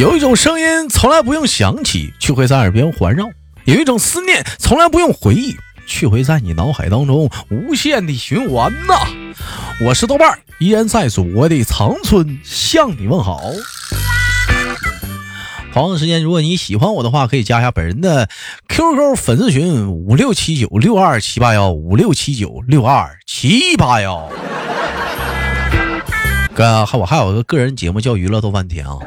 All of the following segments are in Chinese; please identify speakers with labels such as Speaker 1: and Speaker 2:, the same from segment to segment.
Speaker 1: 有一种声音从来不用想起，却会在耳边环绕；有一种思念从来不用回忆，却会在你脑海当中无限的循环呐。我是豆瓣，依然在祖国的长春向你问好。同样时间，如果你喜欢我的话，可以加一下本人的 QQ 粉丝群五六七九六二七八幺五六七九六二七八幺。哥，还我还有个个人节目叫娱乐豆翻天啊。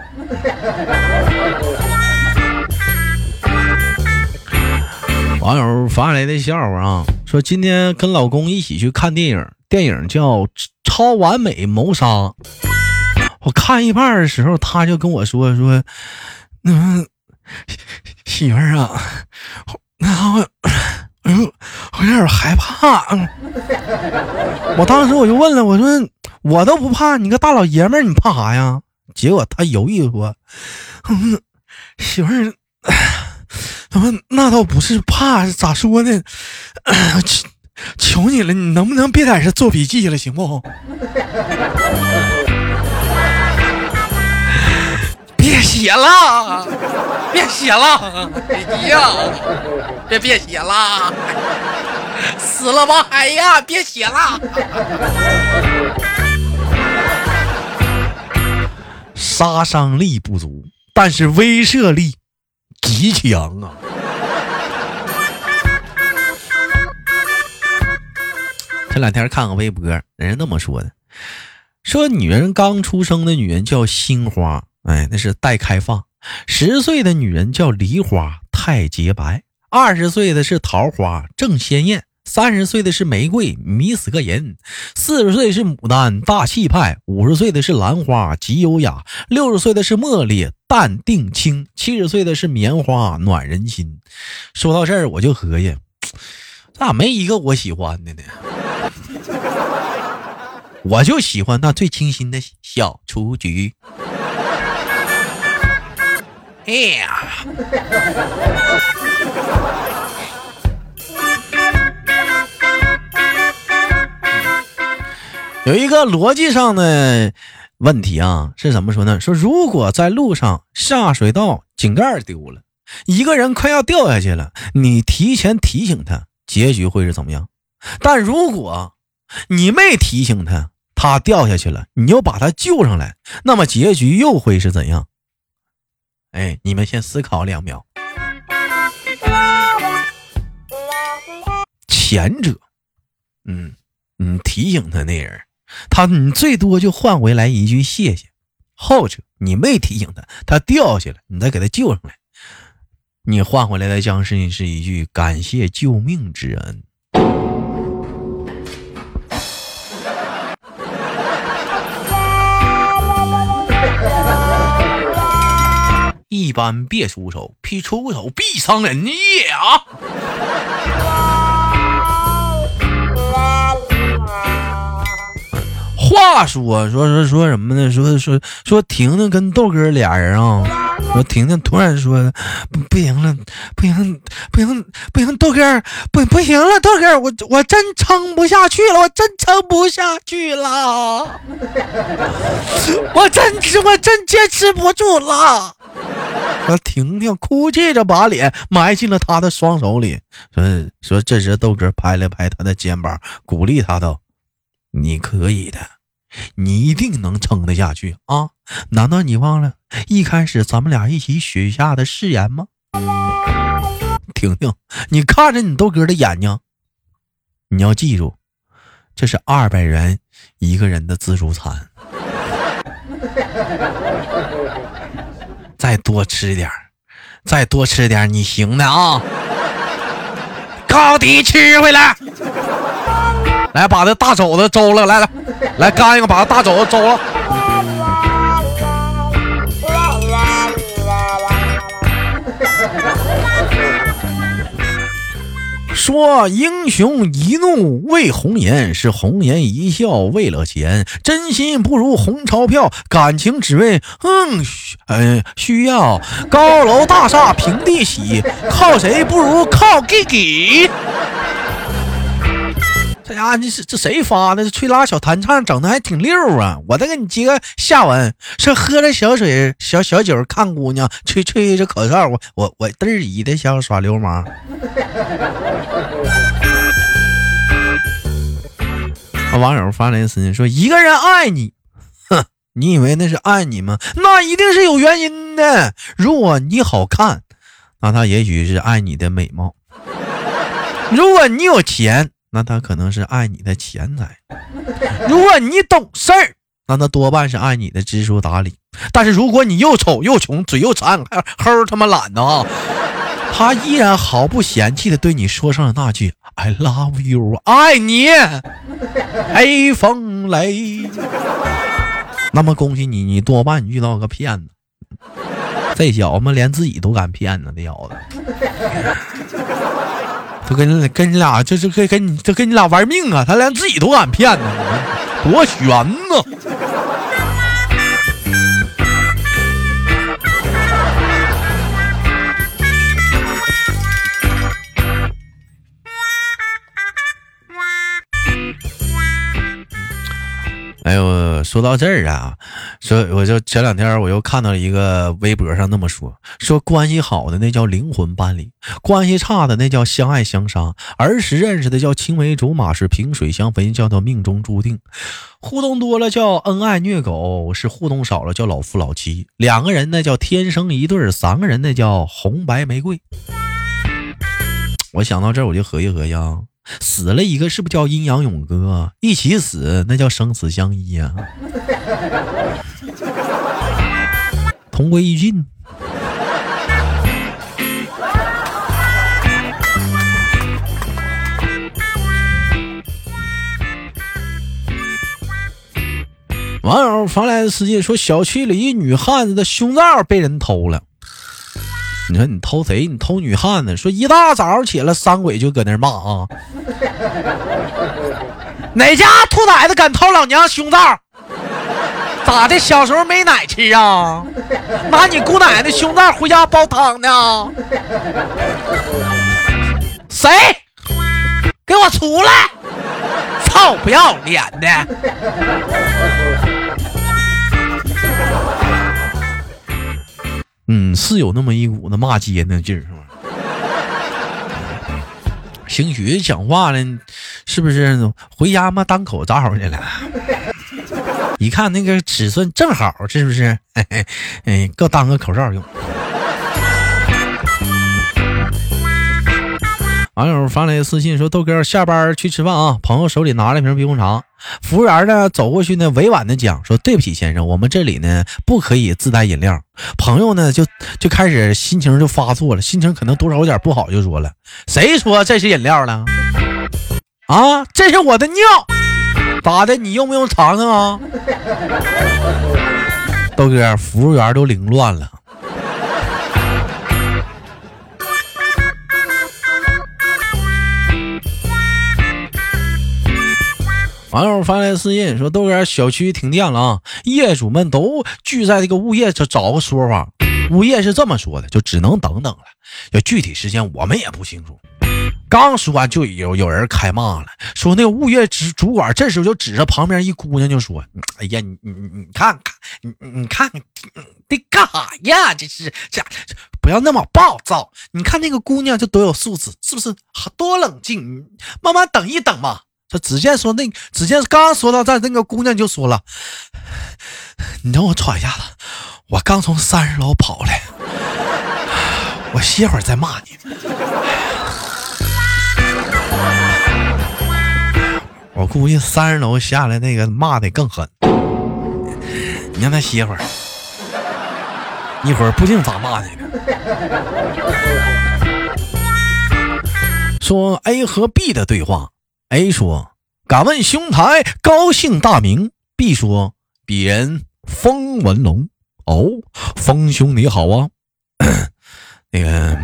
Speaker 1: 网友发来的笑话啊，说今天跟老公一起去看电影，电影叫《超完美谋杀》。我看一半的时候，他就跟我说说。嗯，媳妇儿啊，那我，哎呦，我有点害怕。我当时我就问了，我说我都不怕，你个大老爷们儿，你怕啥呀？结果他犹豫说，嗯，媳妇儿，他说那倒不是怕，咋说呢？求求你了，你能不能别在这做笔记了，行不？别写了，别写了，哎呀，别别写了，死了吧，哎呀，别写了。杀伤力不足，但是威慑力极强啊！这两天看个微博，人家那么说的，说女人刚出生的女人叫心花。哎，那是待开放。十岁的女人叫梨花，太洁白；二十岁的是桃花，正鲜艳；三十岁的是玫瑰，迷死个人；四十岁是牡丹，大气派；五十岁的是兰花，极优雅；六十岁的是茉莉，淡定清；七十岁的是棉花，暖人心。说到这儿，我就合计，咋没一个我喜欢的呢？我就喜欢那最清新的小雏菊。哎呀！有一个逻辑上的问题啊，是怎么说呢？说如果在路上下水道井盖丢了，一个人快要掉下去了，你提前提醒他，结局会是怎么样？但如果你没提醒他，他掉下去了，你又把他救上来，那么结局又会是怎样？哎，你们先思考两秒。前者，嗯，你提醒他那人，他你最多就换回来一句谢谢；后者，你没提醒他，他掉下来，你再给他救上来，你换回来的将是是一句感谢救命之恩。一般别出手，必出手必伤人也啊！话说说说说什么呢？说说说婷婷跟豆哥俩人啊。说婷婷突然说不行了，不行不行不行，豆哥不不行了，豆哥我我真撑不下去了，我真撑不下去了，我真我真坚持不住了。说婷婷哭泣着把脸埋进了他的双手里，说说这时豆哥拍了拍他的肩膀，鼓励他道：“你可以的，你一定能撑得下去啊！难道你忘了一开始咱们俩一起许下的誓言吗？”婷婷，你看着你豆哥的眼睛，你要记住，这是二百元一个人的自助餐。再多吃点再多吃点你行的啊！高低吃回来，来把这大肘子周了，来来来干一个，把大肘子周了。说英雄一怒为红颜，是红颜一笑为了钱。真心不如红钞票，感情只为嗯，呃需要。高楼大厦平地起，靠谁不如靠自己。这家伙你是这谁发的？这吹拉小弹唱整的还挺溜啊！我再给你接个下文，是喝着小水小小酒看姑娘，吹吹着口哨，我我我嘚儿姨的想耍流氓。网友发来私信说：“一个人爱你，哼，你以为那是爱你吗？那一定是有原因的。如果你好看，那他也许是爱你的美貌；如果你有钱。”那他可能是爱你的钱财，如果你懂事儿，那他多半是爱你的知书达理。但是如果你又丑又穷，嘴又馋，还齁他妈懒的啊，他依然毫不嫌弃的对你说上了那句 “I love you”，爱你，黑风雷。那么恭喜你，你多半遇到个骗子。这小子连自己都敢骗呢，这小子。跟跟你俩，就是跟跟你，就跟你俩玩命啊！他连自己都敢骗呢，多悬呢！哎呦，说到这儿啊，说我就前两天我又看到了一个微博上那么说，说关系好的那叫灵魂伴侣，关系差的那叫相爱相杀。儿时认识的叫青梅竹马，是萍水相逢，叫做命中注定。互动多了叫恩爱虐狗，是互动少了叫老夫老妻。两个人那叫天生一对，三个人那叫红白玫瑰。我想到这儿，我就合计合计啊。死了一个，是不是叫阴阳永隔？一起死，那叫生死相依呀，同归于尽。网友发来的私信说，小区里一女汉子的胸罩被人偷了。你说你偷谁？你偷女汉子？说一大早起来，三鬼就搁那骂啊！哪家兔崽子敢偷老娘胸罩？咋的？小时候没奶吃啊？拿你姑奶奶胸罩回家煲汤呢？谁？给我出来！操，不要脸的！嗯，是有那么一股子骂街那劲儿，是吧？兴许讲话呢，是不是回家嘛当口罩去了？一看那个尺寸正好，是不是？哎，够当个口罩用。网友发来私信说：“豆哥，下班去吃饭啊！朋友手里拿了瓶冰红茶，服务员呢走过去呢，委婉的讲说：‘对不起，先生，我们这里呢不可以自带饮料。’朋友呢就就开始心情就发作了，心情可能多少有点不好，就说了：‘谁说这是饮料了？啊，这是我的尿，咋的？你用不用尝尝啊？’ 豆哥，服务员都凌乱了。”网友发来私信说：“豆哥，小区停电了啊！业主们都聚在这个物业这找个说法。物业是这么说的，就只能等等了。要具体时间我们也不清楚。刚说完，就有有人开骂了，说那个物业主主管这时候就指着旁边一姑娘就说：‘哎呀，你你你看看，你你看看，得干啥呀？这是这不要那么暴躁。你看那个姑娘就多有素质，是不是？多冷静，慢慢等一等嘛。’”他只见说那，只见刚说到这，那个姑娘就说了：“你让我喘一下子，我刚从三十楼跑来，我歇会儿再骂你。”我估计三十楼下来那个骂的更狠，你让他歇会儿，一会儿不定咋骂你呢。说 A 和 B 的对话。A 说：“敢问兄台高姓大名？”B 说：“鄙人风文龙。”哦，风兄你好啊，那个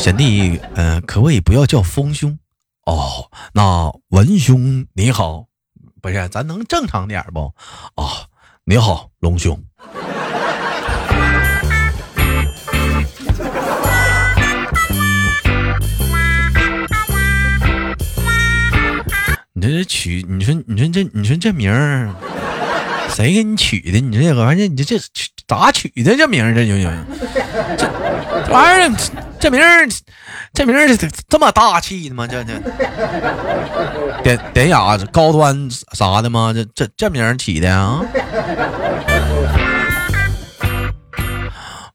Speaker 1: 贤弟，嗯，可不可以不要叫丰兄？哦，那文兄你好，不是，咱能正常点不？啊，你好，龙兄。你这是取，你说你说这你说这名儿，谁给你取的？你这个玩意儿，你这这咋取的这名儿？这就就玩意儿，这名儿这名儿这么大气的吗？这这典典雅高端啥的吗？这这这名儿起的啊？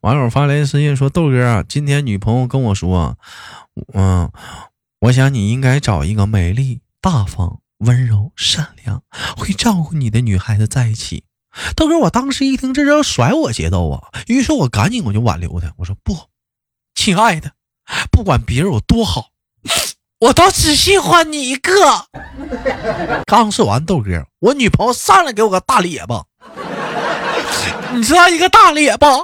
Speaker 1: 网友发来私信说：“豆哥啊，今天女朋友跟我说，嗯，我想你应该找一个美丽、大方、温柔、善良、会照顾你的女孩子在一起。”豆哥，我当时一听这是要甩我节奏啊，于是我赶紧我就挽留他，我说：“不，亲爱的，不管别人有多好，我都只喜欢你一个。”刚说完，豆哥，我女朋友上来给我个大咧巴。你知道一个大咧巴，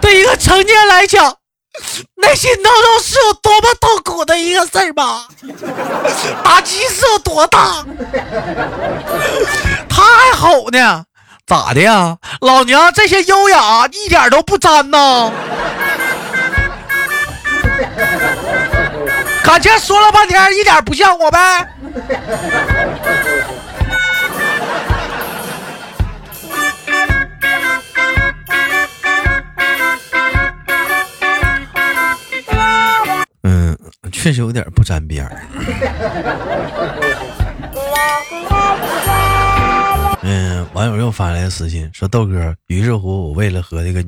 Speaker 1: 对一个成年人来讲，内心当中是有多么痛苦的一个事儿吗？打击是有多大？他还吼呢，咋的呀？老娘这些优雅一点都不沾呐！感情说了半天，一点不像我呗？嗯确实有点不沾边儿。网友又发来私信说：“豆哥，于是乎，我为了和这个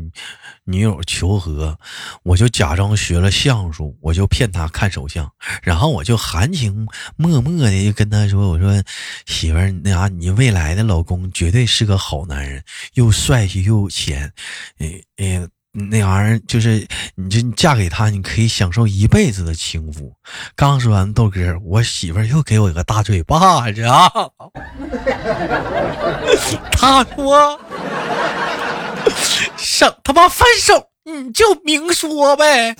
Speaker 1: 女友求和，我就假装学了相术，我就骗她看手相，然后我就含情脉脉的就跟她说：‘我说媳妇儿，那啥，你未来的老公绝对是个好男人，又帅气又有钱，诶诶。’”那玩意儿就是，你就嫁给他，你可以享受一辈子的幸福。刚说完豆哥，我媳妇又给我一个大嘴巴子啊！他说：“省他妈分手，你就明说呗。”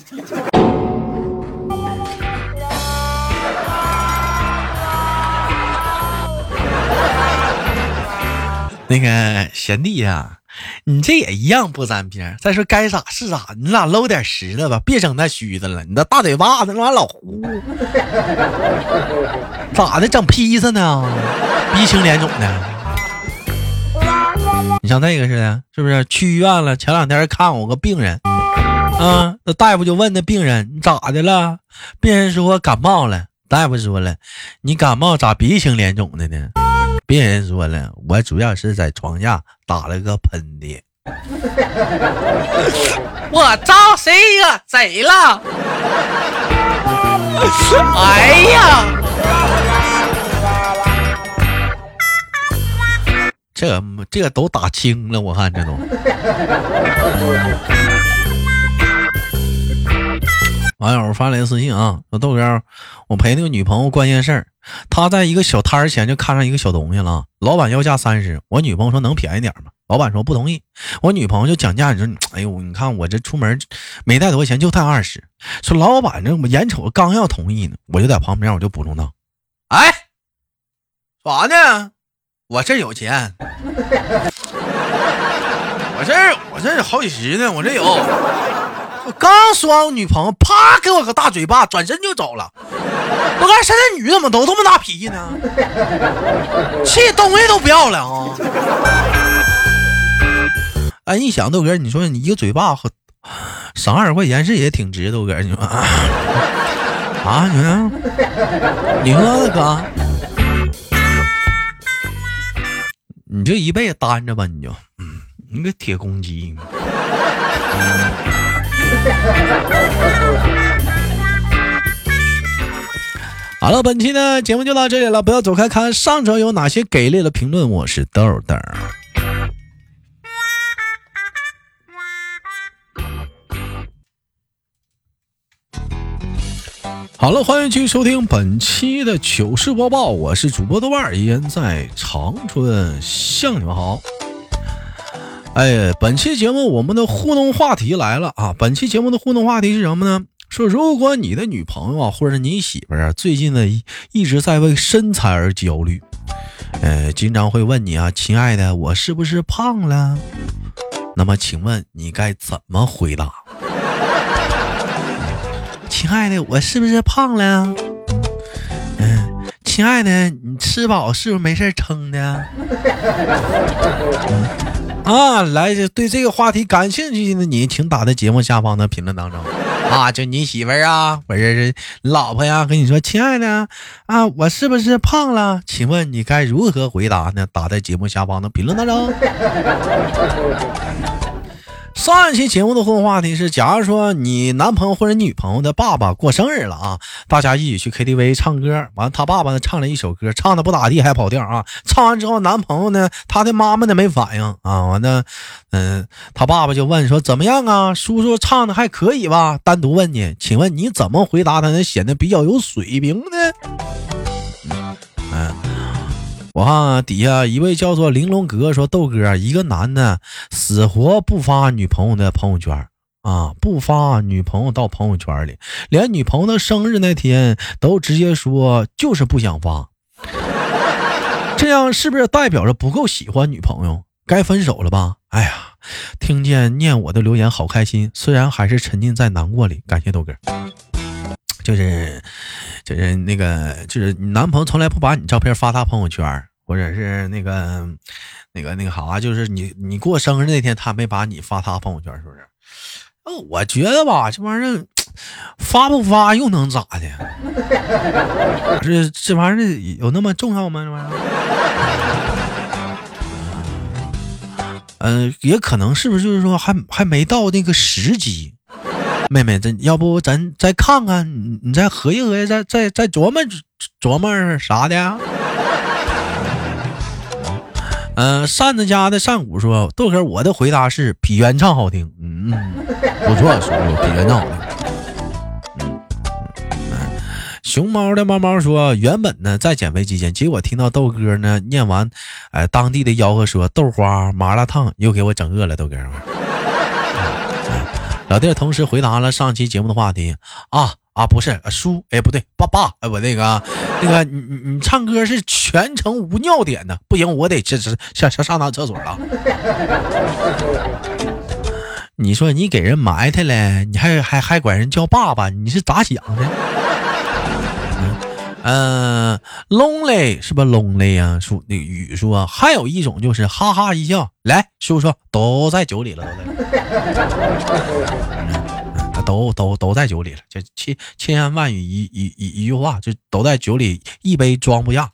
Speaker 1: 那个贤弟呀。你这也一样不沾边。再说该咋是咋，你俩搂点实的吧，别整那虚的了。你那大嘴巴子，那玩意老糊，咋的？整披萨呢？鼻青脸肿的。你像那个似的，是不是？去医院了，前两天看我个病人，啊，那大夫就问那病人你咋的了？病人说感冒了。大夫说了，你感冒咋鼻青脸肿的呢？病人说了，我主要是在床下打了个喷嚏。我招谁惹谁了？哎呀，这这都打轻了，我看这都。网友发来私信啊，说豆哥，我陪那个女朋友关件事儿。他在一个小摊儿前就看上一个小东西了，老板要价三十，我女朋友说能便宜点吗？老板说不同意，我女朋友就讲价，你说，哎呦，你看我这出门没带多少钱，就带二十。说老板这我眼瞅刚要同意呢，我就在旁边我就补充道：“哎，啥呢？我这有钱，我这我这好几十呢，我这有。”我刚说完，我女朋友啪给我个大嘴巴，转身就走了。我看现在女的怎么都这么大脾气呢？气东西都不要了啊！哎，一想豆哥，你说你一个嘴巴和赏二十块钱是也挺值，豆哥你说啊？你说你说哥，你就一辈子单着吧，你就嗯，你个铁公鸡。好了，本期的节目就到这里了，不要走开，看上周有哪些给力的评论。我是豆豆。好了，欢迎继续收听本期的糗事播报，我是主播豆瓣，依然在长春向你们好。哎，本期节目我们的互动话题来了啊！本期节目的互动话题是什么呢？说如果你的女朋友啊，或者你媳妇儿啊，最近呢一直在为身材而焦虑，呃，经常会问你啊，亲爱的，我是不是胖了？那么请问你该怎么回答？亲爱的，我是不是胖了？嗯，亲爱的，你吃饱是不是没事撑的？嗯啊，来，对这个话题感兴趣的你，请打在节目下方的评论当中。啊，就你媳妇儿啊，或者是老婆呀，跟你说，亲爱的啊，我是不是胖了？请问你该如何回答呢？打在节目下方的评论当中。上一期节目的互动话题是：假如说你男朋友或者女朋友的爸爸过生日了啊，大家一起去 KTV 唱歌，完他爸爸呢唱了一首歌，唱的不咋地，还跑调啊。唱完之后，男朋友呢，他的妈妈呢没反应啊，完了，嗯，他爸爸就问说怎么样啊？叔叔唱的还可以吧？单独问你，请问你怎么回答他能显得比较有水平呢？我看底下一位叫做玲珑哥说：“豆哥，一个男的死活不发女朋友的朋友圈啊，不发女朋友到朋友圈里，连女朋友的生日那天都直接说就是不想发，这样是不是代表着不够喜欢女朋友，该分手了吧？哎呀，听见念我的留言好开心，虽然还是沉浸在难过里。感谢豆哥，就是。”就是那个，就是你男朋友从来不把你照片发他朋友圈，或者是那个，那个那个啥，就是你你过生日那天他没把你发他朋友圈，是不是？哦，我觉得吧，这玩意儿发不发又能咋的？这这玩意儿有那么重要吗？这玩意儿？嗯，也可能是不是就是说还还没到那个时机。妹妹，咱要不咱再看看，你你再合计合计，再再再琢磨琢磨啥的。嗯，扇子家的扇骨说：“豆哥，我的回答是比原唱好听。”嗯，不错，叔叔，比原唱好听。熊猫的猫猫说：“原本呢在减肥期间，结果听到豆哥呢念完，哎，当地的吆喝说豆花麻辣烫，又给我整饿了，豆哥。”老弟同时回答了上期节目的话题啊啊，不是叔，哎不对，爸爸，哎我那个那个你你你唱歌是全程无尿点的，不行，我得这这上上上趟厕所了。你说你给人埋汰了，你还还还管人叫爸爸，你是咋想的？嗯，lonely 是不 lonely 呀？说，那雨说还有一种就是哈哈一笑，来，叔叔都在酒里了，都在都都都在酒里了，这千千言万语一一一一句话，就都在酒里，一杯装不下，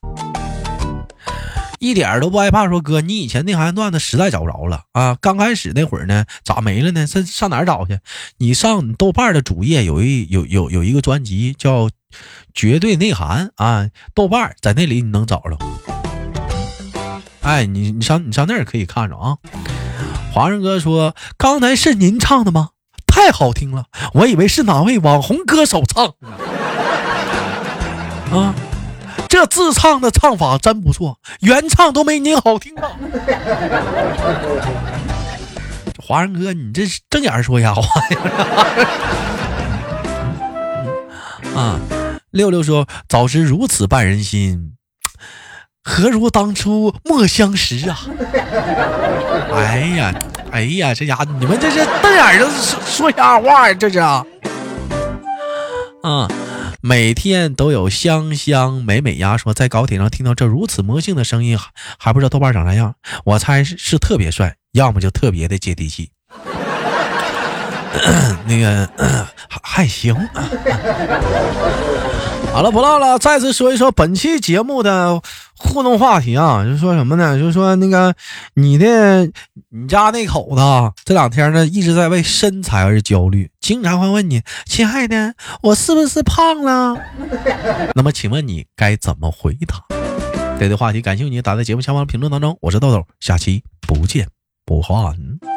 Speaker 1: 一点都不害怕。说哥，你以前那行段子实在找不着了啊！刚开始那会儿呢，咋没了呢？上上哪找去？你上豆瓣的主页有一有有有一个专辑叫。绝对内涵啊！豆瓣在那里你能找着。哎，你你上你上那儿可以看着啊。华人哥说：“刚才是您唱的吗？太好听了，我以为是哪位网红歌手唱的 啊。这自唱的唱法真不错，原唱都没您好听啊。”华人哥，你这是正眼说瞎话呀？啊，六六说：“早知如此绊人心，何如当初莫相识啊！” 哎呀，哎呀，这家伙你们这是瞪眼的说说瞎话呀！这是啊，每天都有香香美美呀说在高铁上听到这如此魔性的声音，还还不知道豆瓣长啥样，我猜是是特别帅，要么就特别的接地气。那个 还还行。好了，不唠了。再次说一说本期节目的互动话题啊，就是说什么呢？就是说那个你的你家那口子这两天呢一直在为身材而焦虑，经常会问你：“亲爱的，我是不是胖了？” 那么请问你该怎么回答？这个话题感谢，你打在节目下方评论当中。我是豆豆，下期不见不散。